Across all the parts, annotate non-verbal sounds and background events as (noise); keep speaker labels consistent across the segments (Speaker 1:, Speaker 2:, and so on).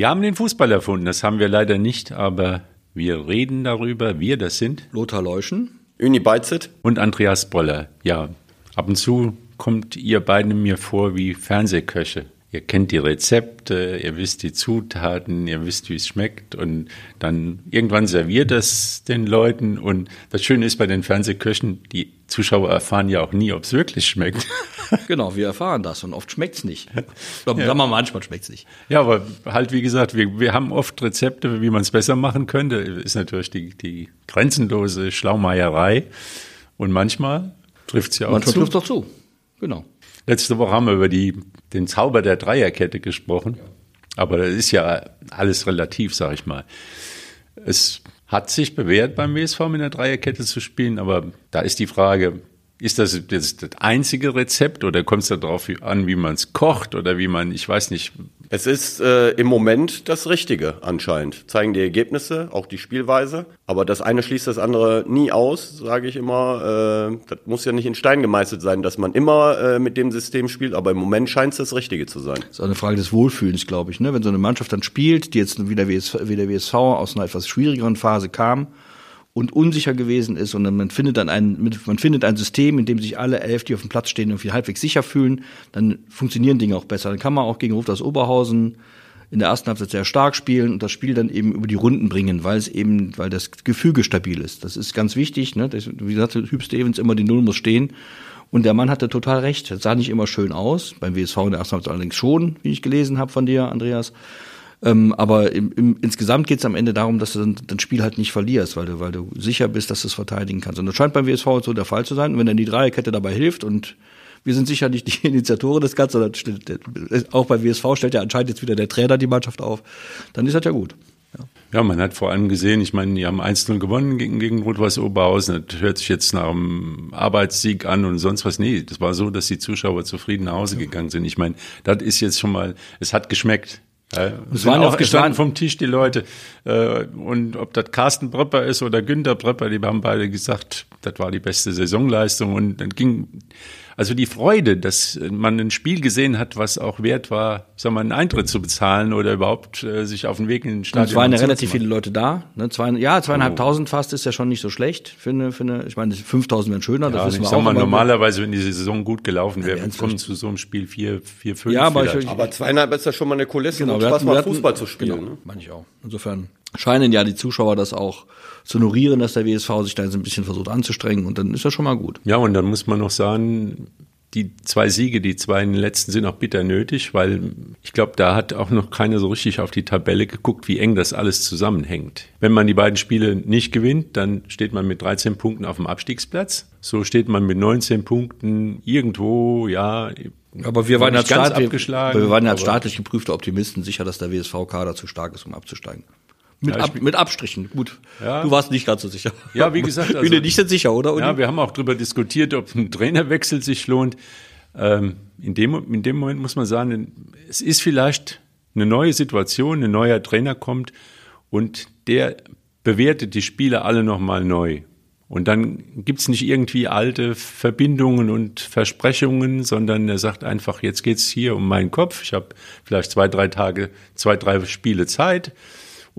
Speaker 1: Wir haben den Fußball erfunden, das haben wir leider nicht, aber wir reden darüber. Wir, das sind
Speaker 2: Lothar Leuschen,
Speaker 3: Uni Beizet
Speaker 1: und Andreas Boller. Ja, ab und zu kommt ihr beiden mir vor wie Fernsehköche. Ihr kennt die Rezepte, ihr wisst die Zutaten, ihr wisst, wie es schmeckt und dann irgendwann serviert es den Leuten und das Schöne ist bei den Fernsehköchen, die Zuschauer erfahren ja auch nie, ob es wirklich schmeckt. (laughs)
Speaker 2: Genau, wir erfahren das und oft schmeckt's nicht. Oder ja. sagen wir manchmal schmeckt's nicht.
Speaker 1: Ja, aber halt wie gesagt, wir, wir haben oft Rezepte, wie man es besser machen könnte. Ist natürlich die, die grenzenlose Schlaumeierei und manchmal trifft's ja auch
Speaker 2: manchmal
Speaker 1: zu.
Speaker 2: Manchmal trifft's auch zu, genau.
Speaker 1: Letzte Woche haben wir über die, den Zauber der Dreierkette gesprochen. Aber das ist ja alles relativ, sag ich mal. Es hat sich bewährt beim WSV mit einer Dreierkette zu spielen, aber da ist die Frage, ist das das einzige Rezept oder kommt es darauf an, wie man es kocht oder wie man, ich weiß nicht.
Speaker 3: Es ist äh, im Moment das Richtige anscheinend. Zeigen die Ergebnisse, auch die Spielweise. Aber das eine schließt das andere nie aus, sage ich immer. Äh, das muss ja nicht in Stein gemeißelt sein, dass man immer äh, mit dem System spielt. Aber im Moment scheint es das Richtige zu sein. Das
Speaker 2: ist eine Frage des Wohlfühlens, glaube ich. Ne? Wenn so eine Mannschaft dann spielt, die jetzt wie der, WSV, wie der WSV aus einer etwas schwierigeren Phase kam, und unsicher gewesen ist und man findet dann ein, man findet ein System, in dem sich alle elf, die auf dem Platz stehen, irgendwie halbwegs sicher fühlen, dann funktionieren Dinge auch besser. Dann kann man auch gegen Rufus Oberhausen in der ersten Halbzeit sehr stark spielen und das Spiel dann eben über die Runden bringen, weil es eben, weil das Gefüge stabil ist. Das ist ganz wichtig. Ne? Das, wie gesagt, Hüb Stevens immer die Null muss stehen. Und der Mann hatte total recht. Das sah nicht immer schön aus. Beim WSV in der ersten Halbzeit allerdings schon, wie ich gelesen habe von dir, Andreas. Ähm, aber im, im, insgesamt geht es am Ende darum, dass du dann das Spiel halt nicht verlierst, weil du, weil du sicher bist, dass du es verteidigen kannst. Und das scheint beim WSV so der Fall zu sein. Und wenn dann die Dreierkette dabei hilft und wir sind sicher nicht die (laughs) Initiatoren des Ganzen, auch bei WSV stellt ja anscheinend jetzt wieder der Trainer die Mannschaft auf, dann ist das ja gut.
Speaker 1: Ja. ja, man hat vor allem gesehen, ich meine, die haben 1-0 gewonnen gegen, gegen Rot-Weiß Oberhausen. Das hört sich jetzt nach einem Arbeitssieg an und sonst was. Nee, das war so, dass die Zuschauer zufrieden nach Hause gegangen sind. Ich meine, das ist jetzt schon mal, es hat geschmeckt. Ja, es waren aufgestanden vom Tisch die Leute. Äh, und ob das Carsten Prepper ist oder Günter Prepper, die haben beide gesagt, das war die beste Saisonleistung. Und dann ging also die Freude, dass man ein Spiel gesehen hat, was auch wert war, sagen wir, einen Eintritt zu bezahlen oder überhaupt äh, sich auf den Weg in den Stadion
Speaker 2: zu Es waren ja relativ viele Leute da. Ne? Zwei, ja, zweieinhalbtausend oh. fast ist ja schon nicht so schlecht. Für eine, für eine, ich meine, 5000 wären schöner.
Speaker 1: Ja,
Speaker 2: das
Speaker 1: wissen wir auch. Mal, normalerweise, wenn diese Saison gut gelaufen wäre, ja, kommen zu so einem Spiel vier, vier, fünf.
Speaker 3: Ja, aber, ich, aber zweieinhalb ist ja schon mal eine Kulisse,
Speaker 2: genau,
Speaker 3: um Spaß macht, Fußball zu spielen. Genau,
Speaker 2: ne? meine ich auch. Insofern scheinen ja die Zuschauer das auch zu honorieren, dass der WSV sich da jetzt ein bisschen versucht anzustrengen und dann ist das schon mal gut.
Speaker 1: Ja, und dann muss man noch sagen, die zwei Siege, die zwei in den letzten sind auch bitter nötig, weil ich glaube, da hat auch noch keiner so richtig auf die Tabelle geguckt, wie eng das alles zusammenhängt. Wenn man die beiden Spiele nicht gewinnt, dann steht man mit 13 Punkten auf dem Abstiegsplatz. So steht man mit 19 Punkten irgendwo, ja.
Speaker 2: Aber wir waren, als Staat, wir, wir waren ja als staatlich geprüfte Optimisten sicher, dass der WSV-Kader zu stark ist, um abzusteigen. Mit, ja, Ab, mit Abstrichen, gut. Ja. Du warst nicht ganz so sicher.
Speaker 1: Ja, wie gesagt. (laughs)
Speaker 2: Also, Bin dir nicht so sicher, oder?
Speaker 1: Uni? Ja, wir haben auch darüber diskutiert, ob ein Trainerwechsel sich lohnt. Ähm, in, dem, in dem Moment muss man sagen, es ist vielleicht eine neue Situation, ein neuer Trainer kommt und der bewertet die Spieler alle nochmal neu. Und dann gibt's nicht irgendwie alte Verbindungen und Versprechungen, sondern er sagt einfach, jetzt geht's hier um meinen Kopf. Ich habe vielleicht zwei, drei Tage, zwei, drei Spiele Zeit.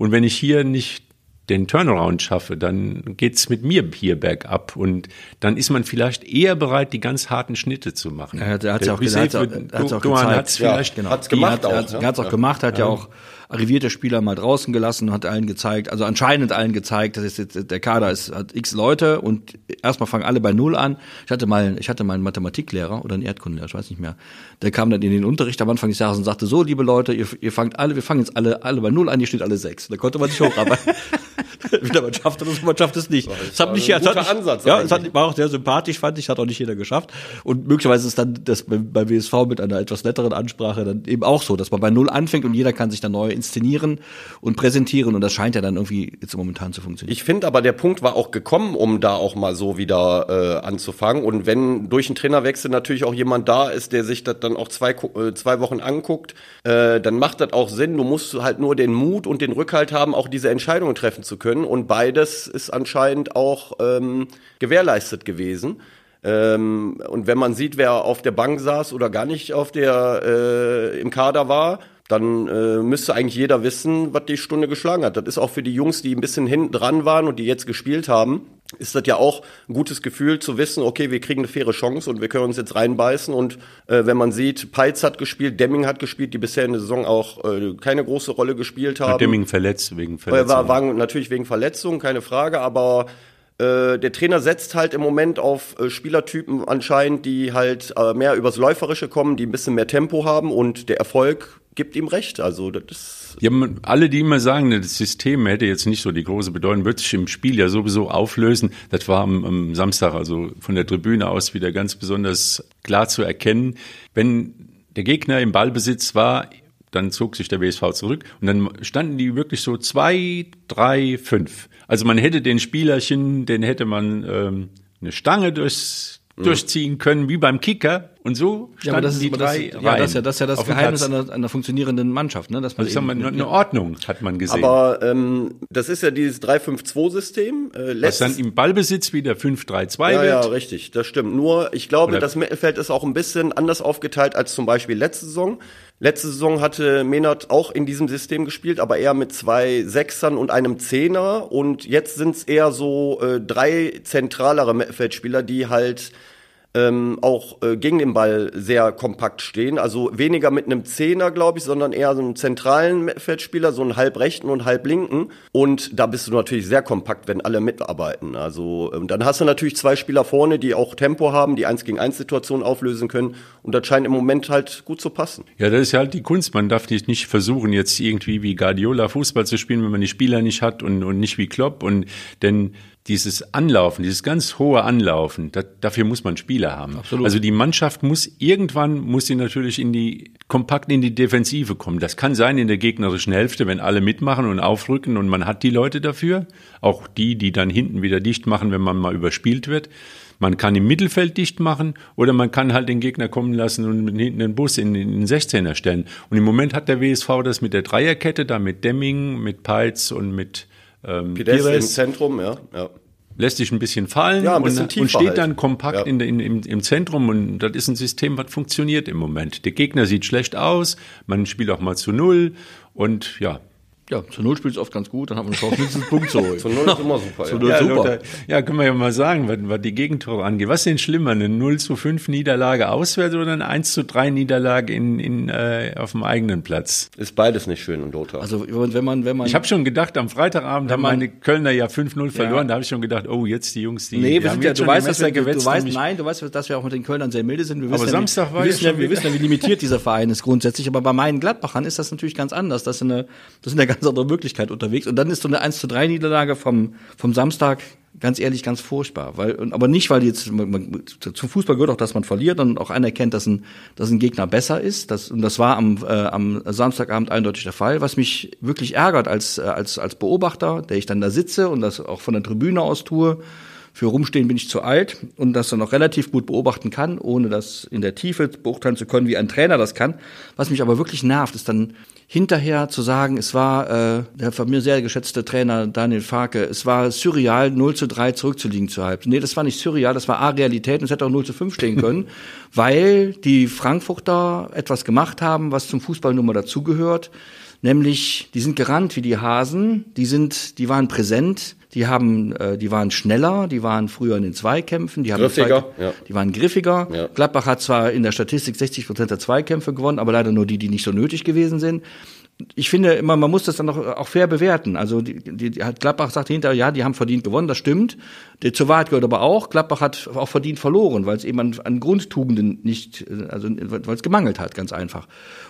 Speaker 1: Und wenn ich hier nicht den Turnaround schaffe, dann geht's mit mir hier bergab und dann ist man vielleicht eher bereit, die ganz harten Schnitte zu machen.
Speaker 2: Er hat es auch, gesagt,
Speaker 1: auch, hat's auch gezeigt. Hat's vielleicht,
Speaker 2: ja, genau. hat's gemacht hat, auch. Er hat es auch gemacht, hat ja, ja auch arrivierte Spieler mal draußen gelassen und hat allen gezeigt, also anscheinend allen gezeigt, dass jetzt der Kader ist, hat x Leute und erstmal fangen alle bei Null an. Ich hatte mal, ich hatte mal einen Mathematiklehrer oder einen Erdkundelehrer, ich weiß nicht mehr. Der kam dann in den Unterricht am Anfang des Jahres und sagte, so, liebe Leute, ihr, ihr fangt alle, wir fangen jetzt alle, alle bei Null an, ihr steht alle sechs. Da konnte man sich hocharbeiten. (laughs) (laughs) Wieder man schafft es, man schafft es nicht. Das, das hat nicht, ein guter hat, Ansatz. Ja, es hat, war auch sehr sympathisch, fand ich, hat auch nicht jeder geschafft. Und möglicherweise ist dann das beim WSV mit einer etwas netteren Ansprache dann eben auch so, dass man bei Null anfängt und jeder kann sich dann neu inszenieren und präsentieren und das scheint ja dann irgendwie jetzt momentan zu funktionieren.
Speaker 3: Ich finde aber, der Punkt war auch gekommen, um da auch mal so wieder äh, anzufangen. Und wenn durch einen Trainerwechsel natürlich auch jemand da ist, der sich das dann auch zwei, äh, zwei Wochen anguckt, äh, dann macht das auch Sinn. Du musst halt nur den Mut und den Rückhalt haben, auch diese Entscheidungen treffen zu können. Und beides ist anscheinend auch ähm, gewährleistet gewesen. Ähm, und wenn man sieht, wer auf der Bank saß oder gar nicht auf der äh, im Kader war, dann äh, müsste eigentlich jeder wissen, was die Stunde geschlagen hat. Das ist auch für die Jungs, die ein bisschen hinten dran waren und die jetzt gespielt haben, ist das ja auch ein gutes Gefühl zu wissen, okay, wir kriegen eine faire Chance und wir können uns jetzt reinbeißen. Und äh, wenn man sieht, Peitz hat gespielt, Demming hat gespielt, die bisher in der Saison auch äh, keine große Rolle gespielt haben. Hat
Speaker 1: Demming verletzt wegen Verletzung.
Speaker 3: War, war natürlich wegen Verletzung, keine Frage, aber äh, der Trainer setzt halt im Moment auf äh, Spielertypen anscheinend, die halt äh, mehr übers Läuferische kommen, die ein bisschen mehr Tempo haben und der Erfolg gibt ihm recht. Also das ist
Speaker 1: ja, alle, die immer sagen, das System hätte jetzt nicht so die große Bedeutung, wird sich im Spiel ja sowieso auflösen. Das war am, am Samstag also von der Tribüne aus wieder ganz besonders klar zu erkennen. Wenn der Gegner im Ballbesitz war, dann zog sich der WSV zurück und dann standen die wirklich so zwei, drei, fünf. Also man hätte den Spielerchen, den hätte man ähm, eine Stange durchs mhm. durchziehen können, wie beim Kicker. Und so standen ja, aber
Speaker 2: das ist,
Speaker 1: die drei
Speaker 2: das, ja, das ist ja das, ist ja das Geheimnis einer, einer funktionierenden Mannschaft. Ne?
Speaker 1: Dass man also eben, eine Ordnung hat man gesehen.
Speaker 3: Aber ähm, das ist ja dieses 3-5-2-System.
Speaker 1: Äh, Was dann im Ballbesitz wieder 5-3-2
Speaker 3: ja, wird. Ja, richtig, das stimmt. Nur, ich glaube, Oder das Mittelfeld ist auch ein bisschen anders aufgeteilt als zum Beispiel letzte Saison. Letzte Saison hatte Menard auch in diesem System gespielt, aber eher mit zwei Sechsern und einem Zehner. Und jetzt sind es eher so äh, drei zentralere Mittelfeldspieler, die halt ähm, auch äh, gegen den Ball sehr kompakt stehen. Also weniger mit einem Zehner, glaube ich, sondern eher so einem zentralen Feldspieler, so einen halbrechten und halblinken. Und da bist du natürlich sehr kompakt, wenn alle mitarbeiten. Also ähm, dann hast du natürlich zwei Spieler vorne, die auch Tempo haben, die eins gegen eins Situationen auflösen können. Und das scheint im Moment halt gut zu passen.
Speaker 1: Ja, das ist ja halt die Kunst. Man darf nicht versuchen, jetzt irgendwie wie Guardiola Fußball zu spielen, wenn man die Spieler nicht hat und, und nicht wie Klopp. Und denn dieses Anlaufen, dieses ganz hohe Anlaufen, das, dafür muss man Spieler haben. Absolut. Also die Mannschaft muss irgendwann muss sie natürlich in die kompakt in die Defensive kommen. Das kann sein in der gegnerischen Hälfte, wenn alle mitmachen und aufrücken und man hat die Leute dafür, auch die, die dann hinten wieder dicht machen, wenn man mal überspielt wird. Man kann im Mittelfeld dicht machen oder man kann halt den Gegner kommen lassen und hinten den Bus in, in den 16er stellen. Und im Moment hat der WSV das mit der Dreierkette, da mit Demming, mit Peitz und mit ähm,
Speaker 3: Pires, Pires im Zentrum, ja, ja.
Speaker 1: Lässt sich ein bisschen fallen
Speaker 3: ja, ein
Speaker 1: bisschen
Speaker 3: und,
Speaker 1: und, steht halt. dann kompakt ja. in, in, im, im Zentrum und das ist ein System, was funktioniert im Moment. Der Gegner sieht schlecht aus, man spielt auch mal zu null und ja,
Speaker 2: ja, zu Null spielt es oft ganz gut, dann haben wir eine Chance, mindestens einen Punkt zu holen. (laughs)
Speaker 3: zu Null ist immer super.
Speaker 1: zu Null ja, super. Lothar, ja, können wir ja mal sagen, was, was die Gegentore angeht. Was ist denn schlimmer, eine 0 zu 5 Niederlage auswärts oder eine 1 zu 3 Niederlage in, in, äh, auf dem eigenen Platz?
Speaker 3: Ist beides nicht schön in Lothar.
Speaker 2: Also wenn man, wenn man.
Speaker 1: Ich habe schon gedacht, am Freitagabend haben meine Kölner ja 5-0 verloren, ja. da habe ich schon gedacht, oh, jetzt die Jungs, die,
Speaker 2: nee,
Speaker 1: die
Speaker 2: haben ja, du weißt, dass wir, gewetzt, du weißt, nein, du weißt, dass wir auch mit den Kölnern sehr milde sind. Wir
Speaker 1: aber
Speaker 2: wissen
Speaker 1: Samstag
Speaker 2: ja,
Speaker 1: war
Speaker 2: wir wissen ja, wir wissen ja, wie limitiert dieser Verein ist grundsätzlich, aber bei meinen Gladbachern ist das natürlich ganz anders. Das eine, das ist eine ganz andere Möglichkeit unterwegs. Und dann ist so eine 1 zu 3 Niederlage vom, vom Samstag ganz ehrlich ganz furchtbar. Weil, aber nicht, weil jetzt, man, zum Fußball gehört auch, dass man verliert und auch anerkennt, dass ein, dass ein Gegner besser ist. Das, und das war am, äh, am Samstagabend eindeutig der Fall. Was mich wirklich ärgert als, äh, als, als Beobachter, der ich dann da sitze und das auch von der Tribüne aus tue, für Rumstehen bin ich zu alt und das dann auch relativ gut beobachten kann, ohne das in der Tiefe beurteilen zu können, wie ein Trainer das kann. Was mich aber wirklich nervt, ist dann hinterher zu sagen, es war äh, der von mir sehr geschätzte Trainer Daniel Farke, es war surreal, 0 zu 3 zurückzuliegen zur Halbzeit. Nee, das war nicht surreal, das war A-Realität und es hätte auch 0 zu 5 stehen können, (laughs) weil die Frankfurter etwas gemacht haben, was zum Fußball nun mal dazugehört. Nämlich, die sind gerannt wie die Hasen, die sind, die waren präsent, die haben, äh, die waren schneller, die waren früher in den Zweikämpfen, die haben
Speaker 3: griffiger,
Speaker 2: Zwei, ja. die waren griffiger. Ja. Gladbach hat zwar in der Statistik 60 Prozent der Zweikämpfe gewonnen, aber leider nur die, die nicht so nötig gewesen sind ich finde immer, man muss das dann auch, auch fair bewerten. Also die, die, die hat Gladbach sagt hinterher, ja, die haben verdient gewonnen, das stimmt. Die, zur Wahrheit gehört aber auch, Gladbach hat auch verdient verloren, weil es eben an, an Grundtugenden nicht, also weil es gemangelt hat, ganz einfach.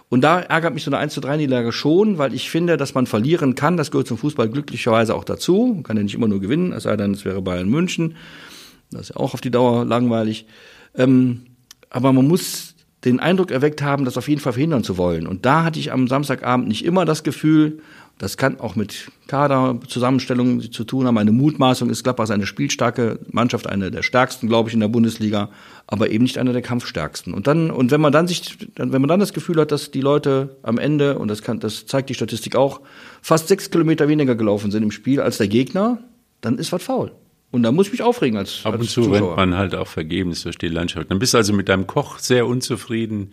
Speaker 2: Und da ärgert mich so eine 1 zu 3 Niederlage schon, weil ich finde, dass man verlieren kann, das gehört zum Fußball glücklicherweise auch dazu. Man kann ja nicht immer nur gewinnen, es sei denn, es wäre Bayern München. Das ist ja auch auf die Dauer langweilig. Ähm, aber man muss den Eindruck erweckt haben, das auf jeden Fall verhindern zu wollen. Und da hatte ich am Samstagabend nicht immer das Gefühl, das kann auch mit Kaderzusammenstellungen zu tun haben. Eine Mutmaßung ist Gladbach eine spielstarke Mannschaft, eine der stärksten, glaube ich, in der Bundesliga, aber eben nicht eine der kampfstärksten. Und dann, und wenn man dann sich, wenn man dann das Gefühl hat, dass die Leute am Ende, und das kann, das zeigt die Statistik auch, fast sechs Kilometer weniger gelaufen sind im Spiel als der Gegner, dann ist was faul. Und da muss ich mich aufregen als
Speaker 1: Ab
Speaker 2: und
Speaker 1: zu rennt man halt auch vergebens durch die Landschaft. Dann bist du also mit deinem Koch sehr unzufrieden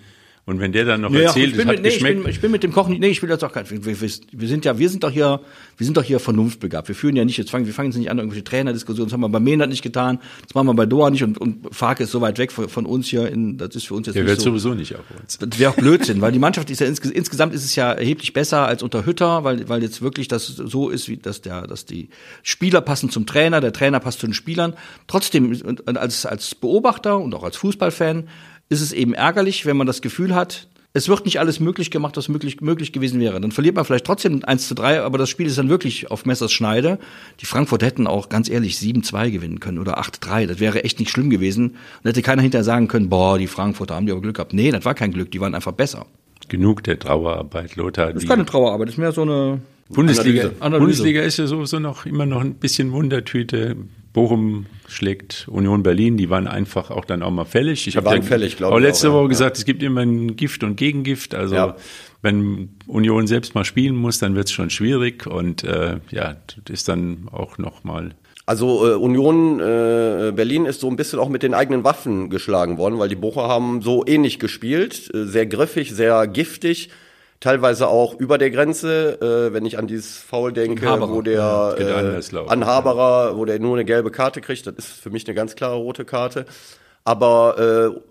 Speaker 1: Und wenn der dann noch
Speaker 2: Ja,
Speaker 1: erzählt,
Speaker 2: ich, bin mit, nee, ich, bin, ich bin mit dem Koch nicht, nee, ich will das auch gar nicht. Wir, wir, sind ja, wir sind doch hier, wir sind doch hier vernunftbegabt. Wir führen ja nicht, jetzt fangen, wir fangen jetzt nicht an, irgendwelche Trainerdiskussionen. Das haben wir bei Mehnert nicht getan, das machen wir bei Doha nicht und, und Farke ist so weit weg von, von uns hier in, das ist für uns jetzt
Speaker 1: der
Speaker 2: nicht
Speaker 1: wird
Speaker 2: so.
Speaker 1: sowieso nicht auf uns.
Speaker 2: Das wäre auch Blödsinn, weil die Mannschaft ist ja insge insgesamt ist es ja erheblich besser als unter Hütter, weil, weil jetzt wirklich das so ist, wie dass der, dass die Spieler passen zum Trainer, der Trainer passt zu den Spielern. Trotzdem, als, als Beobachter und auch als Fußballfan ist es eben ärgerlich, wenn man das Gefühl hat, es wird nicht alles möglich gemacht, was möglich, möglich gewesen wäre. Dann verliert man vielleicht trotzdem 1 zu 3, aber das Spiel ist dann wirklich auf Messers Schneide. Die Frankfurt hätten auch ganz ehrlich 7-2 gewinnen können oder 8-3. Das wäre echt nicht schlimm gewesen. Und hätte keiner hinterher sagen können, boah, die Frankfurter haben die aber Glück gehabt. Nee, das war kein Glück, die waren einfach besser.
Speaker 1: Genug der Trauerarbeit, Lothar.
Speaker 2: Das ist
Speaker 1: Die
Speaker 2: keine Trauerarbeit, das ist mehr so eine.
Speaker 1: Bundesliga,
Speaker 3: Analyse.
Speaker 2: Analyse.
Speaker 1: Bundesliga ist ja sowieso noch immer noch ein bisschen Wundertüte. Bochum schlägt Union Berlin, die waren einfach auch dann auch mal fällig. Ich habe ja
Speaker 3: fällig, glaube
Speaker 1: auch letzte
Speaker 3: auch, ja.
Speaker 1: Woche gesagt, es gibt immer ein Gift und Gegengift. Also
Speaker 3: Ja.
Speaker 1: wenn Union selbst mal spielen muss, dann wird es schon schwierig und äh, ja, das ist dann auch noch mal
Speaker 3: Also äh, Union äh, Berlin ist so ein bisschen auch mit den eigenen Waffen geschlagen worden, weil die Bocher haben so ähnlich gespielt, äh, sehr griffig, sehr giftig, teilweise auch über der Grenze, äh, wenn ich an dieses Foul denke,
Speaker 2: Haberer.
Speaker 3: wo der äh,
Speaker 1: anders laufen,
Speaker 3: an Haberer, wo der nur eine gelbe Karte kriegt, das ist für mich eine ganz klare rote Karte. Aber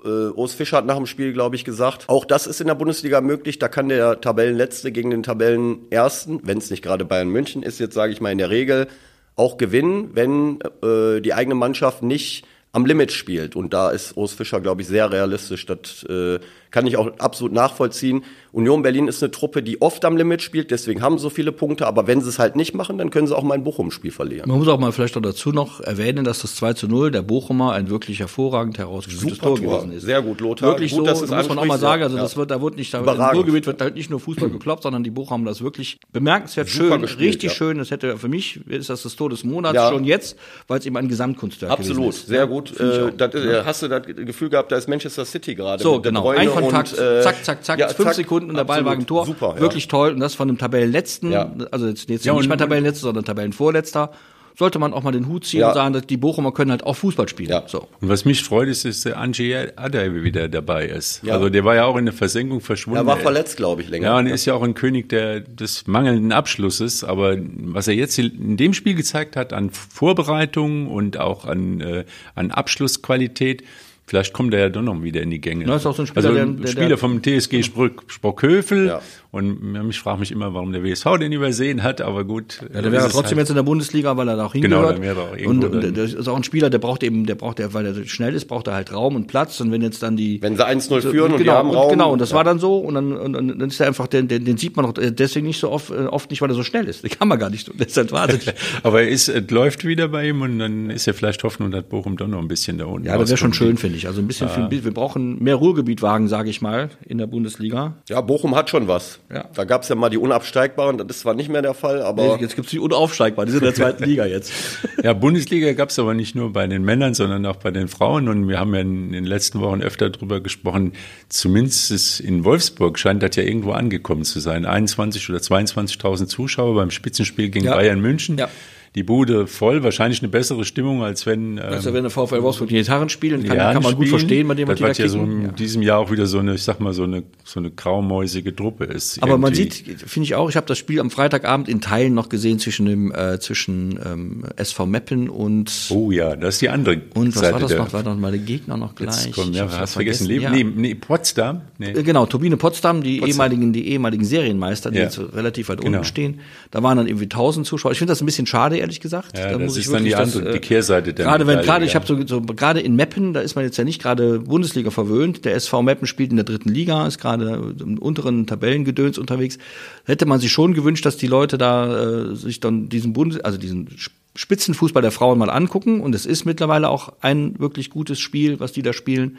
Speaker 3: äh, äh, Urs Fischer hat nach dem Spiel, glaube ich, gesagt, auch das ist in der Bundesliga möglich. Da kann der Tabellenletzte gegen den Tabellenersten, wenn es nicht gerade Bayern München ist, jetzt sage ich mal in der Regel, auch gewinnen, wenn äh, die eigene Mannschaft nicht am Limit spielt. Und da ist Urs Fischer, glaube ich, sehr realistisch. Das äh, kann ich auch absolut nachvollziehen. Union Berlin ist eine Truppe, die oft am Limit spielt, deswegen haben sie so viele Punkte. Aber wenn sie es halt nicht machen, dann können sie auch mal ein Bochum-Spiel verlieren.
Speaker 2: Man muss auch mal vielleicht noch dazu noch erwähnen, dass das 2 zu 0 der Bochumer ein wirklich hervorragend herausgespieltes Tor
Speaker 3: Tor.
Speaker 2: gewesen ist.
Speaker 3: Sehr gut, Lothar.
Speaker 2: Wirklich
Speaker 3: Gut,
Speaker 2: so,
Speaker 3: es
Speaker 2: muss man auch mal sagen.
Speaker 3: ja.
Speaker 2: Also das
Speaker 3: Ja.
Speaker 2: wird, da wird nicht, da im. Ruhrgebiet wird halt nicht nur Fußball gekloppt, sondern die Bochum haben das wirklich bemerkenswert
Speaker 3: Super
Speaker 2: schön,
Speaker 3: gespielt,
Speaker 2: richtig
Speaker 3: ja.
Speaker 2: schön. Das hätte für mich ist das das Tor des Monats
Speaker 3: Ja.
Speaker 2: schon jetzt, weil es eben ein Gesamtkunstwerk
Speaker 3: Absolut,
Speaker 2: ist.
Speaker 3: sehr gut. Äh, das, äh, hast du das Gefühl gehabt, da ist Manchester City gerade.
Speaker 2: So, genau. Ein Kontakt,
Speaker 3: und, äh,
Speaker 2: zack, zack, zack,
Speaker 3: ja,
Speaker 2: fünf
Speaker 3: zack,
Speaker 2: Sekunden und der Ball war im Tor.
Speaker 3: Super, ja.
Speaker 2: Wirklich toll. Und das von dem Tabellenletzten,
Speaker 3: Ja.
Speaker 2: also jetzt, jetzt
Speaker 1: Ja,
Speaker 2: nicht mal Tabellenletzter, sondern Tabellenvorletzter, sollte man auch mal den Hut ziehen
Speaker 3: Ja.
Speaker 2: und sagen, dass die Bochumer können halt auch Fußball spielen.
Speaker 3: Ja.
Speaker 2: So.
Speaker 1: Und was mich freut, ist, dass Angie Adai wieder dabei ist.
Speaker 3: Ja.
Speaker 1: Also der war ja auch in der Versenkung verschwunden.
Speaker 3: Er war verletzt, glaube ich, länger.
Speaker 1: Ja, und er ist ja auch ein König der, des mangelnden Abschlusses. Aber was er jetzt in dem Spiel gezeigt hat an Vorbereitung und auch an, äh, an Abschlussqualität, vielleicht kommt er ja doch noch wieder in die Gänge.
Speaker 2: Na, ist auch so ein Spieler,
Speaker 1: also
Speaker 2: der-
Speaker 1: ein
Speaker 2: der-
Speaker 1: Spieler vom TSG Sprück, Sprockhövel.
Speaker 3: Ja.
Speaker 1: Und ich frage mich immer, warum der WSV den übersehen hat, aber gut.
Speaker 2: Ja, der wäre trotzdem
Speaker 1: halt.
Speaker 2: jetzt in der Bundesliga, weil er da auch
Speaker 1: Genau,
Speaker 2: hingehört.
Speaker 1: dann wäre er auch
Speaker 2: und,
Speaker 1: irgendwo
Speaker 2: und das ist auch ein Spieler, der braucht eben, der braucht der, weil er schnell ist, braucht er halt Raum und Platz. Und wenn jetzt dann die
Speaker 3: Wenn sie 1-0 führen und
Speaker 2: genau,
Speaker 3: wir haben
Speaker 2: und,
Speaker 3: Raum.
Speaker 2: genau, und das
Speaker 3: ja.
Speaker 2: war dann so, und dann, und, und dann ist er einfach, den, den, den sieht man auch deswegen nicht so oft, äh, oft nicht, weil er so schnell ist. (laughs) Den kann man gar nicht, das ist halt wahnsinnig.
Speaker 1: Aber er ist, es läuft wieder bei ihm und dann ist ja vielleicht Hoffnung, dass Bochum doch noch ein bisschen da unten
Speaker 2: Ja, das wäre schon schön, finde ich. Also ein bisschen, viel, wir brauchen mehr Ruhrgebietwagen, sage ich mal, in der Bundesliga.
Speaker 3: Ja, Bochum hat schon was.
Speaker 2: Ja.
Speaker 3: Da gab es ja mal die Unabsteigbaren, das ist zwar nicht mehr der Fall, aber
Speaker 2: Jetzt gibt's die unaufsteigbar, die sind in der zweiten Liga jetzt. (laughs)
Speaker 1: Ja, Bundesliga gab es aber nicht nur bei den Männern, sondern auch bei den Frauen. Und wir haben ja in den letzten Wochen öfter drüber gesprochen. Zumindest ist in Wolfsburg scheint das ja irgendwo angekommen zu sein. 21 oder 22.000 Zuschauer beim Spitzenspiel gegen
Speaker 2: Ja.
Speaker 1: Bayern München.
Speaker 2: Ja.
Speaker 1: Die Bude voll, wahrscheinlich eine bessere Stimmung, als wenn ähm,
Speaker 2: Also wenn der VfL Wolfsburg die Gitarren spielen, kann,
Speaker 1: Jahren
Speaker 2: kann man gut
Speaker 1: spielen.
Speaker 2: verstehen, bei dem, was die da
Speaker 1: ja so in
Speaker 2: Ja.
Speaker 1: diesem Jahr auch wieder so eine, ich sag mal, so eine, so eine graumäusige Truppe ist.
Speaker 2: Aber man
Speaker 1: irgendwie.
Speaker 2: sieht, finde ich auch, ich habe das Spiel am Freitagabend in Teilen noch gesehen zwischen dem äh, zwischen ähm, SV Meppen und
Speaker 1: Oh ja, das ist die andere
Speaker 2: und was
Speaker 1: Seite
Speaker 2: war das noch? War doch mal der Gegner noch gleich?
Speaker 1: Jetzt kommt,
Speaker 2: Ich
Speaker 1: ja,
Speaker 2: hab's
Speaker 1: hast vergessen,
Speaker 2: vergessen. Ja.
Speaker 1: nee, nee, Potsdam? Nee.
Speaker 2: Äh, Genau, Turbine Potsdam, die
Speaker 1: Potsdam.
Speaker 2: ehemaligen, die ehemaligen Serienmeister, die
Speaker 1: Ja.
Speaker 2: jetzt relativ weit
Speaker 1: Genau.
Speaker 2: unten stehen. Da waren dann irgendwie 1000 Zuschauer. Ich finde das ein bisschen schade, ehrlich gesagt.
Speaker 1: Ja,
Speaker 2: da
Speaker 1: das
Speaker 2: muss ich
Speaker 1: ist dann die
Speaker 2: wirklich
Speaker 1: andere- die Kehrseite der
Speaker 2: Gerade wenn, gerade, ich habe so, so gerade in Meppen, da ist man jetzt ja nicht gerade Bundesliga verwöhnt. Der SV Meppen spielt in der dritten Liga, ist gerade im unteren Tabellengedöns unterwegs. Hätte man sich schon gewünscht, dass die Leute da äh, sich dann diesen Bundes, also diesen Sp- Spitzenfußball der Frauen mal angucken. Und es ist mittlerweile auch ein wirklich gutes Spiel, was die da spielen.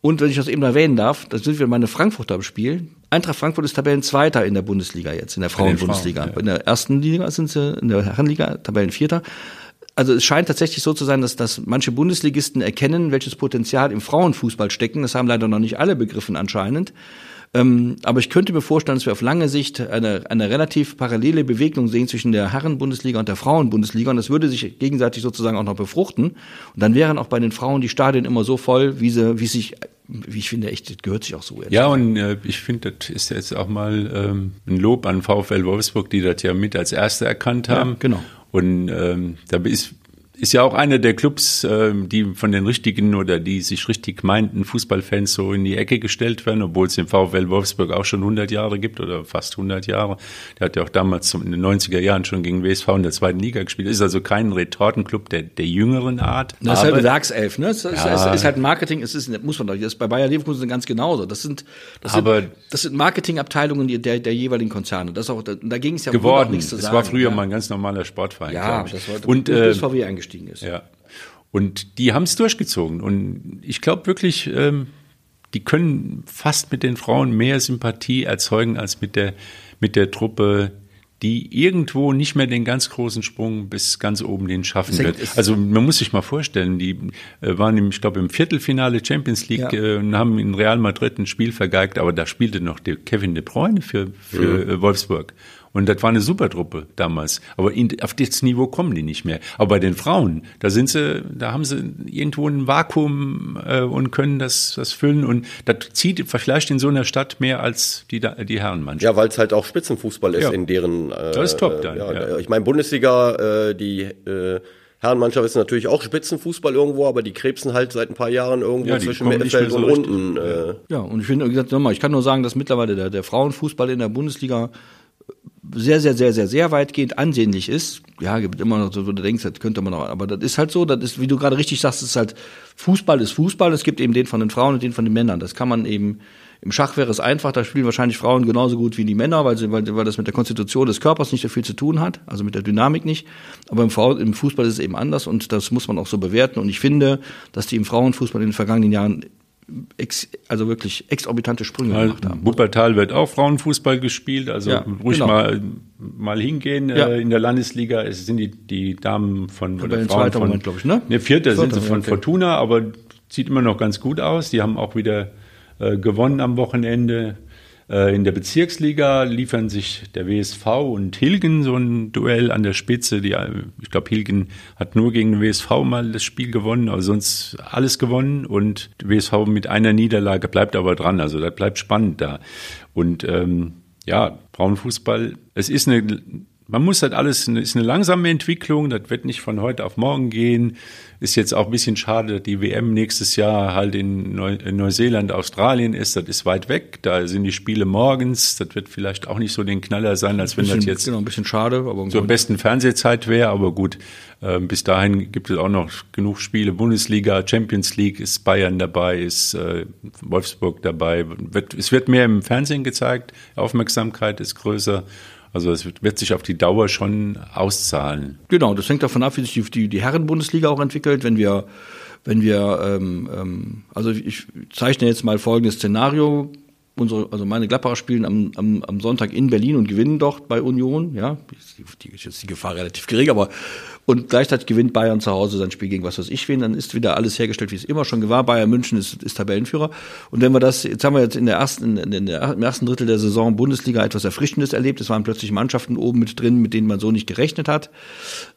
Speaker 2: Und wenn ich das eben erwähnen darf, da sind wir meine Frankfurter im Spiel. Eintracht Frankfurt ist Tabellenzweiter in der Bundesliga jetzt, in der Frauenbundesliga.
Speaker 1: Frauen, ja.
Speaker 2: In der ersten Liga sind sie, in der Herrenliga Tabellenvierter. Also es scheint tatsächlich so zu sein, dass, dass manche Bundesligisten erkennen, welches Potenzial im Frauenfußball stecken. Das haben leider noch nicht alle begriffen anscheinend. Ähm, aber ich könnte mir vorstellen, dass wir auf lange Sicht eine, eine relativ parallele Bewegung sehen zwischen der Herren-Bundesliga und der Frauen-Bundesliga. Und das würde sich gegenseitig sozusagen auch noch befruchten. Und dann wären auch bei den Frauen die Stadien immer so voll, wie sie, wie sich wie ich finde, echt, das gehört sich auch so.
Speaker 1: Ja, und äh, ich finde, das ist jetzt auch mal ähm, ein Lob an VfL Wolfsburg, die das ja mit als Erste erkannt haben. Ja,
Speaker 2: genau.
Speaker 1: Und ähm, da ist ist ja auch einer der Clubs, ähm, die von den richtigen oder die sich richtig meinten Fußballfans so in die Ecke gestellt werden, obwohl es den VfL Wolfsburg auch schon 100 Jahre gibt oder fast 100 Jahre. Der hat ja auch damals in den 90er Jahren schon gegen WSV in der zweiten Liga gespielt. Ist also kein Retortenclub der, der jüngeren Art.
Speaker 2: Das ist halt Werkself, ne? Es ist, ja. ist, halt Marketing, es ist, muss man doch, das ist bei Bayer Leverkusen ganz genauso. Das sind, das
Speaker 1: aber
Speaker 2: sind, das sind Marketingabteilungen der, der jeweiligen Konzerne. Das auch, da, da ging es ja
Speaker 1: geworden. Um nichts zu sagen. Es war früher ja. mal ein ganz normaler Sportverein.
Speaker 2: Ja, das war,
Speaker 1: und, äh,
Speaker 2: eingestiegen ist.
Speaker 1: Ja. Und die haben es durchgezogen. Und ich glaube wirklich, ähm, die können fast mit den Frauen mehr Sympathie erzeugen als mit der, mit der Truppe, die irgendwo nicht mehr den ganz großen Sprung bis ganz oben den schaffen wird. Also man muss sich mal vorstellen, die äh, waren, im, ich glaube, im Viertelfinale Champions League ja. äh, und haben in Real Madrid ein Spiel vergeigt, aber da spielte noch der Kevin De Bruyne für, für mhm. Wolfsburg. Und das war eine super Truppe damals. Aber in, auf das Niveau kommen die nicht mehr. Aber bei den Frauen, da sind sie, da haben sie irgendwo ein Vakuum äh, und können das, das füllen. Und das zieht vielleicht in so einer Stadt mehr als die, die Herrenmannschaft.
Speaker 3: Ja, weil es halt auch Spitzenfußball ist ja. in deren. Äh,
Speaker 1: das ist top dann.
Speaker 3: Ja, ja. Ich meine, Bundesliga, äh, die äh, Herrenmannschaft ist natürlich auch Spitzenfußball irgendwo, aber die krebsen halt seit ein paar Jahren irgendwo ja, zwischen Mittelfeld so und unten. Äh.
Speaker 2: Ja, und ich finde, wie gesagt, nochmal, ich kann nur sagen, dass mittlerweile der, der Frauenfußball in der Bundesliga sehr, sehr, sehr, sehr, sehr weitgehend ansehnlich ist. Ja, gibt immer noch so, wo du denkst, das könnte man noch, aber das ist halt so, das ist, wie du gerade richtig sagst, ist halt, Fußball ist Fußball, es gibt eben den von den Frauen und den von den Männern. Das kann man eben, im Schach wäre es einfach, da spielen wahrscheinlich Frauen genauso gut wie die Männer, weil, sie, weil, weil das mit der Konstitution des Körpers nicht so viel zu tun hat, also mit der Dynamik nicht. Aber im, Frau, im Fußball ist es eben anders und das muss man auch so bewerten. Und ich finde, dass die im Frauenfußball in den vergangenen Jahren ex, also wirklich exorbitante Sprünge ja, gemacht haben.
Speaker 1: Wuppertal wird auch Frauenfußball gespielt, also ja, ruhig genau. mal, mal hingehen. Ja. Äh, in der Landesliga es sind die, die Damen von
Speaker 2: oder Frauen von, Moment, ich, ne?
Speaker 1: Ne, vierte sind sie von okay. Fortuna, aber sieht immer noch ganz gut aus. Die haben auch wieder äh, gewonnen am Wochenende. Äh, in der Bezirksliga liefern sich der WSV und Hilgen so ein Duell an der Spitze. Die, äh, ich glaube, Hilgen hat nur gegen den WSV mal das Spiel gewonnen, aber sonst alles gewonnen. Und der WSV mit einer Niederlage bleibt aber dran. Also das bleibt spannend da. Und ähm, ja, Frauenfußball, es ist eine man muss halt alles, ist eine langsame Entwicklung, das wird nicht von heute auf morgen gehen. Ist jetzt auch ein bisschen schade, dass die WM nächstes Jahr halt in, Neu in Neuseeland, Australien ist. Das ist weit weg. Da sind die Spiele morgens. Das wird vielleicht auch nicht so den Knaller sein, als wenn
Speaker 2: bisschen,
Speaker 1: das jetzt
Speaker 2: genau, ein bisschen schade,
Speaker 1: aber zur besten Fernsehzeit wäre. Aber gut, äh, bis dahin gibt es auch noch genug Spiele. Bundesliga, Champions League ist Bayern dabei, ist äh, Wolfsburg dabei. Wird, es wird mehr im Fernsehen gezeigt. Aufmerksamkeit ist größer. Also es wird sich auf die Dauer schon auszahlen.
Speaker 2: Genau, das hängt davon ab, wie sich die, die, Herrenbundesliga auch entwickelt. Wenn wir, wenn wir, ähm, ähm, also ich zeichne jetzt mal folgendes Szenario. Unsere, also meine Gladbacher spielen am, am, am Sonntag in Berlin und gewinnen dort bei Union. Ja, die, ist jetzt die Gefahr relativ gering, aber und gleichzeitig gewinnt Bayern zu Hause sein Spiel gegen was weiß ich wen, dann ist wieder alles hergestellt, wie es immer schon war. Bayern München ist, ist Tabellenführer. Und wenn wir das, jetzt haben wir jetzt in der ersten, in der, im ersten Drittel der Saison Bundesliga etwas Erfrischendes erlebt. Es waren plötzlich Mannschaften oben mit drin, mit denen man so nicht gerechnet hat.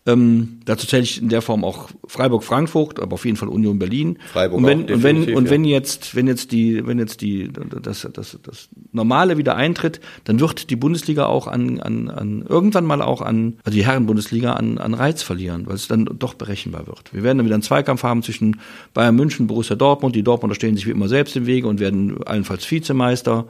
Speaker 2: Ähm, dazu zähle ich in der Form auch Freiburg-Frankfurt, aber auf jeden Fall Union Berlin.
Speaker 3: Freiburg
Speaker 2: und wenn, und wenn, und wenn jetzt, wenn jetzt die, wenn jetzt die, das, das, das Normale wieder eintritt, dann wird die Bundesliga auch an, an, an irgendwann mal auch an, also die Herren-Bundesliga an, an Reiz verlieren weil es dann doch berechenbar wird. Wir werden dann wieder einen Zweikampf haben zwischen Bayern München, Borussia Dortmund. Die Dortmunder stehen sich wie immer selbst im Wege und werden allenfalls Vizemeister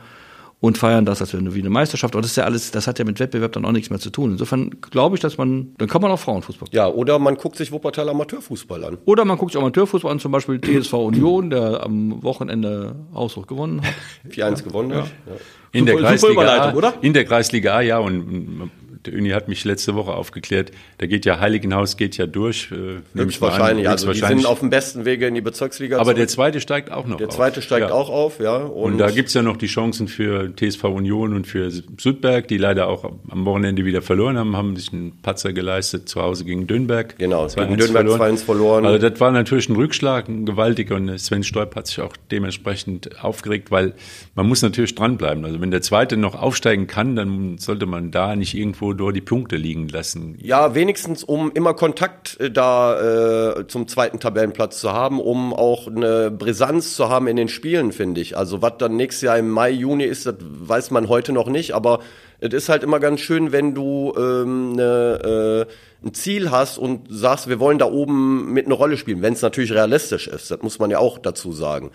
Speaker 2: und feiern das als wie eine Meisterschaft. Aber das ist ja alles, das hat ja mit Wettbewerb dann auch nichts mehr zu tun. Insofern glaube ich, dass man, dann kann man auch Frauenfußball.
Speaker 3: Ja, oder man guckt sich Wuppertal Amateurfußball an.
Speaker 2: Oder man guckt sich Amateurfußball an, zum Beispiel TSV Union, der am Wochenende Ausdruck gewonnen hat. (laughs)
Speaker 3: 4-1 gewonnen hat. Ja.
Speaker 1: In, der Kreisliga A, oder? in der Kreisliga A, ja. Und der Uni hat mich letzte Woche aufgeklärt, da geht ja Heiligenhaus geht ja durch.
Speaker 3: Äh, Höchstwahrscheinlich, also wahrscheinlich. die sind auf dem besten Wege in die Bezirksliga.
Speaker 1: Aber zurück. der zweite steigt auch noch
Speaker 3: Der zweite auf. steigt ja. auch auf, ja.
Speaker 1: Und, und da gibt's ja noch die Chancen für TSV Union und für Südberg, die leider auch am Wochenende wieder verloren haben, haben sich einen Patzer geleistet zu Hause gegen Dönberg.
Speaker 3: Genau, gegen Dönberg 2-1 verloren.
Speaker 1: Also das war natürlich ein Rückschlag, ein gewaltiger und Sven Stolp hat sich auch dementsprechend aufgeregt, weil man muss natürlich dranbleiben. Also wenn der zweite noch aufsteigen kann, dann sollte man da nicht irgendwo irgendwo dort die Punkte liegen lassen.
Speaker 3: Ja, wenigstens um immer Kontakt äh, da äh, zum zweiten Tabellenplatz zu haben, um auch eine Brisanz zu haben in den Spielen, finde ich. Also was dann nächstes Jahr im Mai, Juni ist, das weiß man heute noch nicht, aber es ist halt immer ganz schön, wenn du ähm, ne, äh, ein Ziel hast und sagst, wir wollen da oben mit einer Rolle spielen, wenn es natürlich realistisch ist. Das muss man ja auch dazu sagen.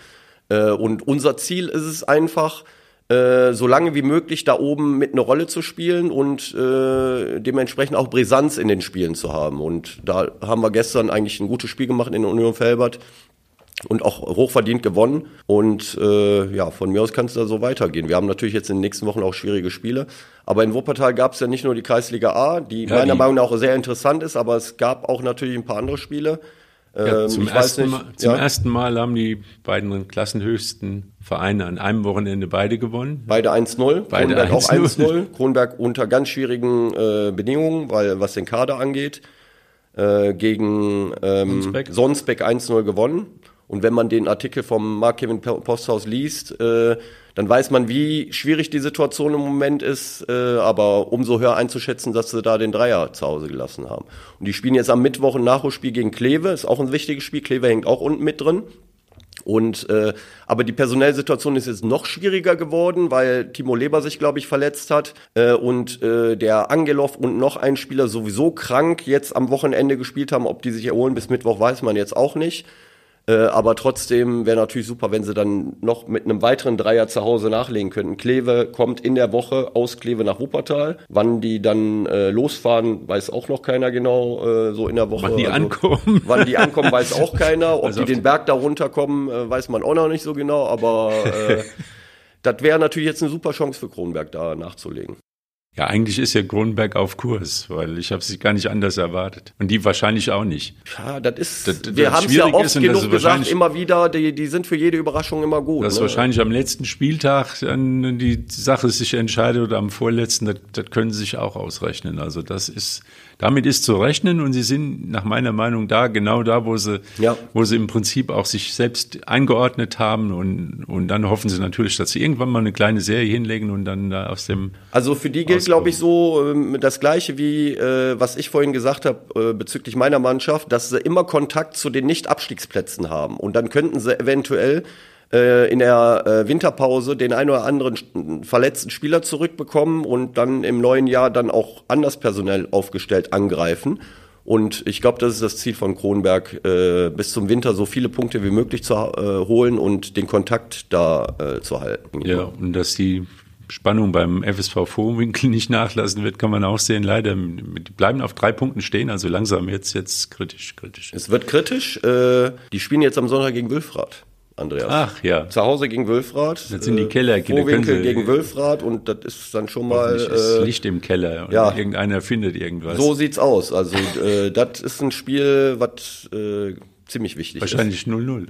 Speaker 3: Äh, und unser Ziel ist es einfach, äh, so lange wie möglich da oben mit einer Rolle zu spielen und äh, dementsprechend auch Brisanz in den Spielen zu haben. Und da haben wir gestern eigentlich ein gutes Spiel gemacht in der Union Felbert und auch hochverdient gewonnen. Und äh, ja, von mir aus kann es da so weitergehen. Wir haben natürlich jetzt in den nächsten Wochen auch schwierige Spiele. Aber in Wuppertal gab es ja nicht nur die Kreisliga A, die ja, meiner die Meinung nach auch sehr interessant ist, aber es gab auch natürlich ein paar andere Spiele.
Speaker 1: Ja, ähm, zum, ersten, nicht, Mal, zum ja. ersten Mal haben die beiden klassenhöchsten Vereine an einem Wochenende beide gewonnen.
Speaker 3: Beide 1-0, beide Kronberg 1 auch 1-0. Kronberg unter ganz schwierigen äh, Bedingungen, weil was den Kader angeht, äh, gegen ähm, Sonsbeck, Sonsbeck 1-0 gewonnen. Und wenn man den Artikel vom Mark-Kevin Posthaus liest, äh, dann weiß man, wie schwierig die Situation im Moment ist, äh, aber umso höher einzuschätzen, dass sie da den Dreier zu Hause gelassen haben. Und die spielen jetzt am Mittwoch ein Nachholspiel gegen Kleve, ist auch ein wichtiges Spiel. Kleve hängt auch unten mit drin. Und äh, aber die personelle Situation ist jetzt noch schwieriger geworden, weil Timo Leber sich, glaube ich, verletzt hat äh, und äh, der Angelov und noch ein Spieler sowieso krank jetzt am Wochenende gespielt haben. Ob die sich erholen bis Mittwoch, weiß man jetzt auch nicht. Äh, aber trotzdem wäre natürlich super, wenn sie dann noch mit einem weiteren Dreier zu Hause nachlegen könnten. Kleve kommt in der Woche aus Kleve nach Wuppertal. Wann die dann äh, losfahren, weiß auch noch keiner genau äh, so in der Woche.
Speaker 1: Wann die also, ankommen.
Speaker 3: Wann die ankommen, weiß auch (laughs) keiner. Ob also die den Berg da runterkommen, äh, weiß man auch noch nicht so genau. Aber äh, (laughs) das wäre natürlich jetzt eine super Chance für Kronberg da nachzulegen.
Speaker 1: Ja, eigentlich ist ja Kronberg auf Kurs, weil ich habe sie gar nicht anders erwartet. Und die wahrscheinlich auch nicht.
Speaker 3: Ja, das ist, das, das wir haben es ja oft genug gesagt, immer wieder, die, die sind für jede Überraschung immer gut.
Speaker 1: Dass
Speaker 3: ne?
Speaker 1: wahrscheinlich am letzten Spieltag dann die Sache sich entscheidet oder am vorletzten, das, das können sie sich auch ausrechnen. Also das ist, damit ist zu rechnen und sie sind nach meiner Meinung da, genau da, wo sie, ja. wo sie im Prinzip auch sich selbst eingeordnet haben und, und dann hoffen sie natürlich, dass sie irgendwann mal eine kleine Serie hinlegen und dann da aus dem.
Speaker 3: Also für die gilt, glaube ich, so äh, das Gleiche wie, äh, was ich vorhin gesagt habe äh, bezüglich meiner Mannschaft, dass sie immer Kontakt zu den Nicht-Abstiegsplätzen haben und dann könnten sie eventuell äh, in der äh, Winterpause den ein oder anderen verletzten Spieler zurückbekommen und dann im neuen Jahr dann auch anders personell aufgestellt angreifen. Und ich glaube, das ist das Ziel von Kronberg, äh, bis zum Winter so viele Punkte wie möglich zu äh, holen und den Kontakt da äh, zu halten.
Speaker 1: Ja, und dass die Spannung beim FSV Vorwinkel (laughs) nicht nachlassen wird, kann man auch sehen. Leider, die bleiben auf drei Punkten stehen, also langsam jetzt, jetzt kritisch, kritisch.
Speaker 3: Es wird kritisch. Die spielen jetzt am Sonntag gegen Wülfrath. Andreas.
Speaker 1: Ach ja.
Speaker 3: Zu Hause gegen Wülfrath.
Speaker 1: Das sind die Keller.
Speaker 3: Vorwinkel gegen Wülfrath und das ist dann schon mal.
Speaker 1: Äh, Licht im Keller und ja, irgendeiner findet irgendwas.
Speaker 3: So sieht's aus. Also äh, das ist ein Spiel, was äh, ziemlich wichtig
Speaker 1: Wahrscheinlich
Speaker 3: ist.
Speaker 1: Wahrscheinlich 0-0.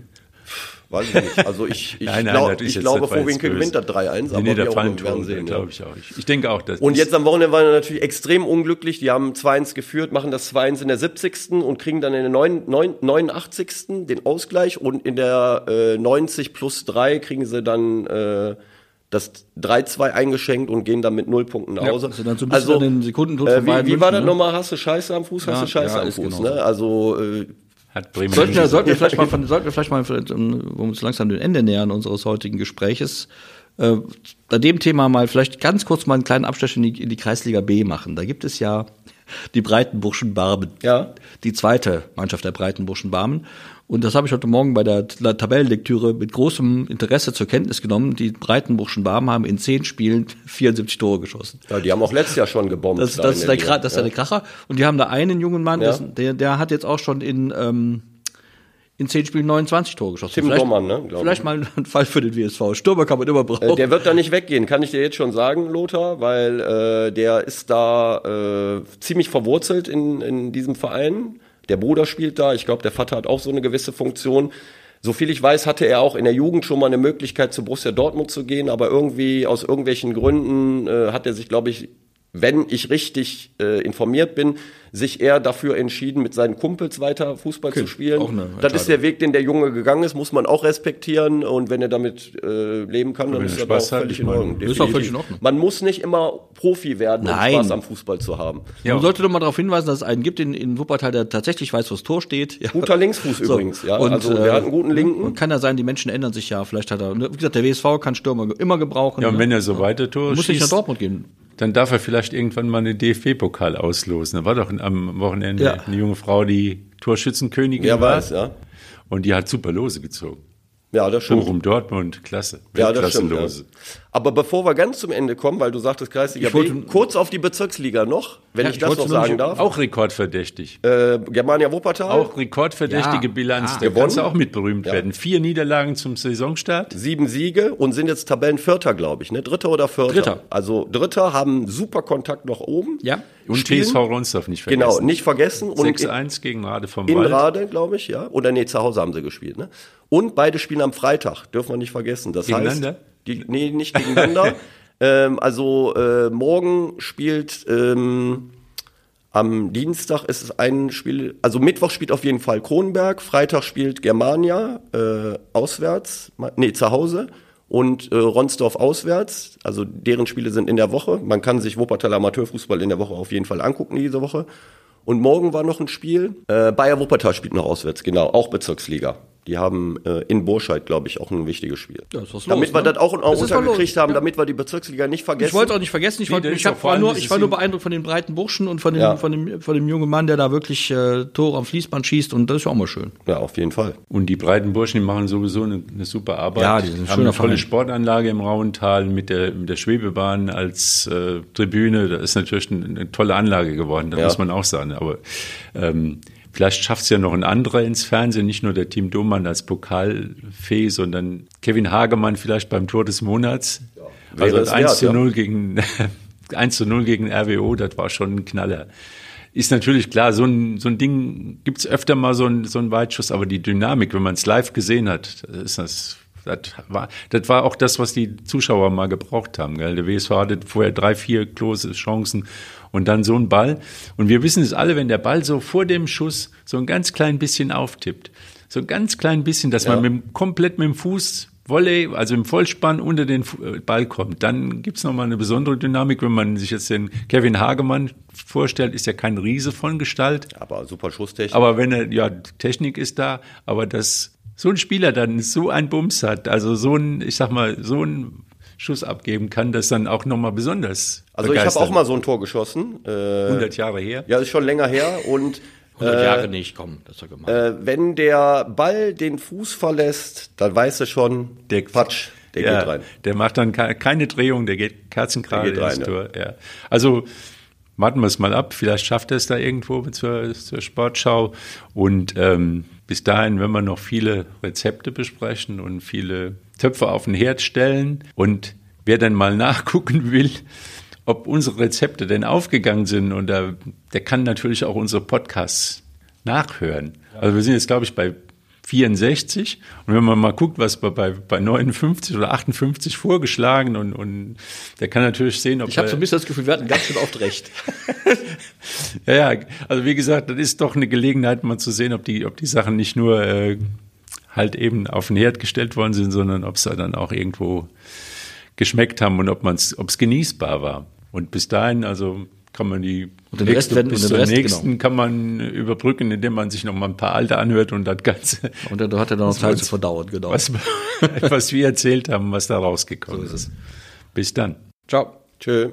Speaker 3: Weiß ich nicht. Also ich, (laughs) ich, nein, nein, glaub, ich glaube, Vorwinkel gewinnt das 3-1,
Speaker 1: aber nee, nee, wir auch werden sehen. Glaube ich auch. Ich, ich denke auch, dass
Speaker 3: Und jetzt am Wochenende waren wir natürlich extrem unglücklich. Die haben 2-1 geführt, machen das 2-1 in der 70. und kriegen dann in der 9, 9, 89. den Ausgleich und in der äh, 90 plus 3 kriegen sie dann äh, das 3-2 eingeschenkt und gehen dann mit null Punkten nach Hause.
Speaker 2: Ja, also, so also den Sekunden äh,
Speaker 3: wie, wie war das ne? nochmal? Hast du Scheiße am Fuß? Hast ja, du Scheiße ja, am Fuß? Ne? Also äh,
Speaker 2: hat Bremen sollten, wir, (laughs) sollten, wir vielleicht mal, von, sollten wir vielleicht mal, um uns langsam dem Ende nähern unseres heutigen Gespräches, äh, bei dem Thema mal vielleicht ganz kurz mal einen kleinen Abstecher in die, in die Kreisliga B machen. Da gibt es ja die Breitenburschen Barmen. Ja. Die zweite Mannschaft der Breitenburschen Barmen. Und das habe ich heute Morgen bei der Tabellenlektüre mit großem Interesse zur Kenntnis genommen. Die Breitenburgschen Barmen haben in zehn Spielen (laughs) 74 Tore geschossen.
Speaker 3: Ja, die haben auch letztes Jahr schon gebombt.
Speaker 2: Das, das, ist, der, Liga. das ist ja. der Kracher. Und die haben da einen jungen Mann, ja. der, der hat jetzt auch schon in, ähm, in zehn Spielen 29 Tore geschossen.
Speaker 3: Tim vielleicht, Dommann, ne?
Speaker 2: Vielleicht mal ein Fall für den WSV. Stürmer kann man immer brauchen.
Speaker 3: Äh, der wird da nicht weggehen, kann ich dir jetzt schon sagen, Lothar, weil äh, der ist da äh, ziemlich verwurzelt in, in diesem Verein. Der Bruder spielt da. Ich glaube, der Vater hat auch so eine gewisse Funktion. Soviel ich weiß, hatte er auch in der Jugend schon mal eine Möglichkeit, zu Borussia Dortmund zu gehen, aber irgendwie aus irgendwelchen Gründen äh, hat er sich, glaube ich, wenn ich richtig äh, informiert bin, sich eher dafür entschieden, mit seinen Kumpels weiter Fußball
Speaker 2: Okay,
Speaker 3: zu spielen. das ist der Weg, den der Junge gegangen ist, muss man auch respektieren. Und wenn er damit äh, leben kann, dann ist
Speaker 1: er
Speaker 3: das auch völlig in Ordnung.
Speaker 2: das ist auch
Speaker 3: definitiv.
Speaker 2: völlig in Ordnung.
Speaker 3: Man muss nicht immer Profi werden,
Speaker 2: Nein.
Speaker 3: um Spaß am Fußball zu haben.
Speaker 2: Man sollte doch mal darauf hinweisen, dass es einen gibt in, in Wuppertal, der tatsächlich weiß, wo das Tor steht. Ja.
Speaker 3: Guter Linksfuß (laughs) übrigens, ja.
Speaker 2: Und,
Speaker 3: also
Speaker 2: äh,
Speaker 3: der hat einen guten Linken.
Speaker 2: Und kann ja sein, die Menschen ändern sich ja. Vielleicht hat er, wie gesagt, der WSV kann Stürmer immer gebrauchen.
Speaker 1: Ja, und
Speaker 2: ne?
Speaker 1: wenn er so weiter Tore
Speaker 2: muss nicht nach
Speaker 1: schießt,
Speaker 2: Dortmund gehen.
Speaker 1: Dann darf er vielleicht irgendwann mal einen DFB-Pokal auslosen. Da war doch am Wochenende
Speaker 2: Ja.
Speaker 1: eine junge Frau, die Torschützenkönigin
Speaker 3: Wer
Speaker 1: war.
Speaker 3: weiß, ja.
Speaker 1: Und die hat super Lose gezogen.
Speaker 3: Ja, das stimmt.
Speaker 1: Bochum, Dortmund, klasse.
Speaker 3: Ja, das stimmt. Ja. Aber bevor wir ganz zum Ende kommen, weil du sagtest Kreisliga
Speaker 2: Ich wollte-
Speaker 3: B, kurz auf die Bezirksliga noch, wenn
Speaker 2: Ja,
Speaker 3: ich
Speaker 2: ich
Speaker 3: das noch sagen darf.
Speaker 1: Auch rekordverdächtig.
Speaker 3: Äh, Germania Wuppertal,
Speaker 1: Auch rekordverdächtige
Speaker 2: Ja.
Speaker 1: Bilanz.
Speaker 2: Ah.
Speaker 1: da kannst du
Speaker 3: Gewonnen?
Speaker 1: auch mit berühmt werden. Vier Niederlagen zum Saisonstart.
Speaker 3: sieben Siege und sind jetzt Tabellenvierter, glaube ich, ne? Dritter oder Vierter?
Speaker 2: Dritter.
Speaker 3: Also Dritter haben super Kontakt nach oben.
Speaker 2: Ja.
Speaker 1: Und
Speaker 3: Spielen-
Speaker 1: TSV Ronsdorf nicht vergessen.
Speaker 3: Genau, nicht vergessen. Und in,
Speaker 1: 6-1 gegen Rade vom
Speaker 3: in
Speaker 1: Wald.
Speaker 3: Rade, glaube ich, ja. Oder nee, zu Hause haben sie gespielt, ne? Und beide spielen am Freitag, dürfen wir nicht vergessen. Das
Speaker 1: Gegeneinander?
Speaker 3: heißt, die, nee, nicht gegeneinander. (laughs) ähm, also äh, morgen spielt ähm, am Dienstag ist es ein Spiel, also Mittwoch spielt auf jeden Fall Kronenberg, Freitag spielt Germania äh, auswärts, nee, zu Hause und äh, Ronsdorf auswärts. Also deren Spiele sind in der Woche. Man kann sich Wuppertal Amateurfußball in der Woche auf jeden Fall angucken diese Woche. Und morgen war noch ein Spiel. Äh, Bayer Wuppertal spielt noch auswärts, genau, auch Bezirksliga. Die haben äh, in Burscheid, glaube ich, auch ein wichtiges Spiel.
Speaker 2: Ja,
Speaker 3: damit
Speaker 2: los,
Speaker 3: wir
Speaker 2: ne?
Speaker 3: das auch, auch
Speaker 2: was
Speaker 3: untergekriegt haben,
Speaker 2: ja.
Speaker 3: damit wir die Bezirksliga nicht vergessen.
Speaker 2: Ich wollte auch nicht vergessen, ich, wollte,
Speaker 1: Nee,
Speaker 2: ich,
Speaker 1: das
Speaker 2: hab, war nur, ich war nur beeindruckt von den breiten Burschen und von dem,
Speaker 3: Ja.
Speaker 2: von dem, von dem jungen Mann, der da wirklich äh, Tore am Fließband schießt und das ist ja auch mal schön.
Speaker 3: ja, auf jeden Fall.
Speaker 1: Und die breiten Burschen, die machen sowieso eine, eine super Arbeit.
Speaker 2: Ja, die sind
Speaker 1: haben eine tolle
Speaker 2: Verein.
Speaker 1: Sportanlage im Rauental mit der, mit der Schwebebahn als äh, Tribüne. Das ist natürlich eine, eine tolle Anlage geworden, das
Speaker 3: Ja.
Speaker 1: muss man auch sagen. Aber ähm, vielleicht schafft es ja noch ein anderer ins Fernsehen, nicht nur der Team Domann als Pokalfee, sondern Kevin Hagemann vielleicht beim Tor des Monats.
Speaker 3: Wäre
Speaker 1: also
Speaker 3: es
Speaker 1: 1
Speaker 3: wert,
Speaker 1: zu
Speaker 3: ja.
Speaker 1: 0 gegen (laughs) 1 zu 0 gegen RWO, das war schon ein Knaller. Ist natürlich klar, so ein, so ein Ding gibt's öfter mal so ein, so ein Weitschuss, aber die Dynamik, wenn man es live gesehen hat, ist das. Das war, das war auch das, was die Zuschauer mal gebraucht haben. Gell? Der WSV hatte vorher drei, vier große Chancen und dann so ein Ball. Und wir wissen es alle, wenn der Ball so vor dem Schuss so ein ganz klein bisschen auftippt, so ein ganz klein bisschen, dass man mit, komplett mit dem Fuß Volley, also im Vollspann unter den äh, Ball kommt, dann gibt's noch mal eine besondere Dynamik. Wenn man sich jetzt den Kevin Hagemann vorstellt, ist ja kein Riese von Gestalt.
Speaker 3: Aber super Schusstechnik.
Speaker 1: Aber wenn er, ja, Technik ist da, aber dass so ein Spieler dann so ein Bums hat, also so ein, ich sag mal, so ein Schuss abgeben kann, das dann auch nochmal besonders
Speaker 3: also ich habe auch mal so ein Tor geschossen. Äh,
Speaker 1: 100 Jahre her.
Speaker 3: ja, ist schon länger her. Und
Speaker 2: 100 Jahre nicht, komm, das ist ja gemein.
Speaker 3: äh, wenn der Ball den Fuß verlässt, dann weißt du schon,
Speaker 1: Der
Speaker 3: Quatsch, der
Speaker 1: ja,
Speaker 3: geht rein.
Speaker 1: Der macht dann ke- keine Drehung, der geht kerzengerade
Speaker 3: Der geht rein,
Speaker 1: Tor. Ja. Also warten wir es mal ab. Vielleicht schafft er es da irgendwo zur, zur Sportschau. Und ähm, bis dahin, wenn wir noch viele Rezepte besprechen und viele Töpfe auf den Herd stellen und wer dann mal (laughs) nachgucken will, ob unsere Rezepte denn aufgegangen sind, und da, der kann natürlich auch unsere Podcasts nachhören. Also wir sind jetzt, glaube ich, bei 64. Und wenn man mal guckt, was bei, bei, bei 59 oder 58 vorgeschlagen und, und der kann natürlich sehen, ob
Speaker 2: ich habe so ein bisschen das Gefühl, wir hatten ganz schön oft recht. (laughs)
Speaker 1: ja, ja, also wie gesagt, das ist doch eine Gelegenheit, mal zu sehen, ob die, ob die Sachen nicht nur äh, halt eben auf den Herd gestellt worden sind, sondern ob sie dann auch irgendwo geschmeckt haben und ob man es, ob es genießbar war. Und bis dahin, also kann man die
Speaker 2: Und den Rest werden-
Speaker 1: bis
Speaker 2: und den Rest,
Speaker 1: nächsten
Speaker 2: genau.
Speaker 1: kann man überbrücken, indem man sich noch mal ein paar alte anhört und das Ganze, (laughs)
Speaker 2: Und dann hat er dann noch Zeit zu verdauen, genau.
Speaker 1: was, (laughs) was wir erzählt haben, was da rausgekommen ist. Bis dann.
Speaker 2: Ciao.
Speaker 3: Tschö.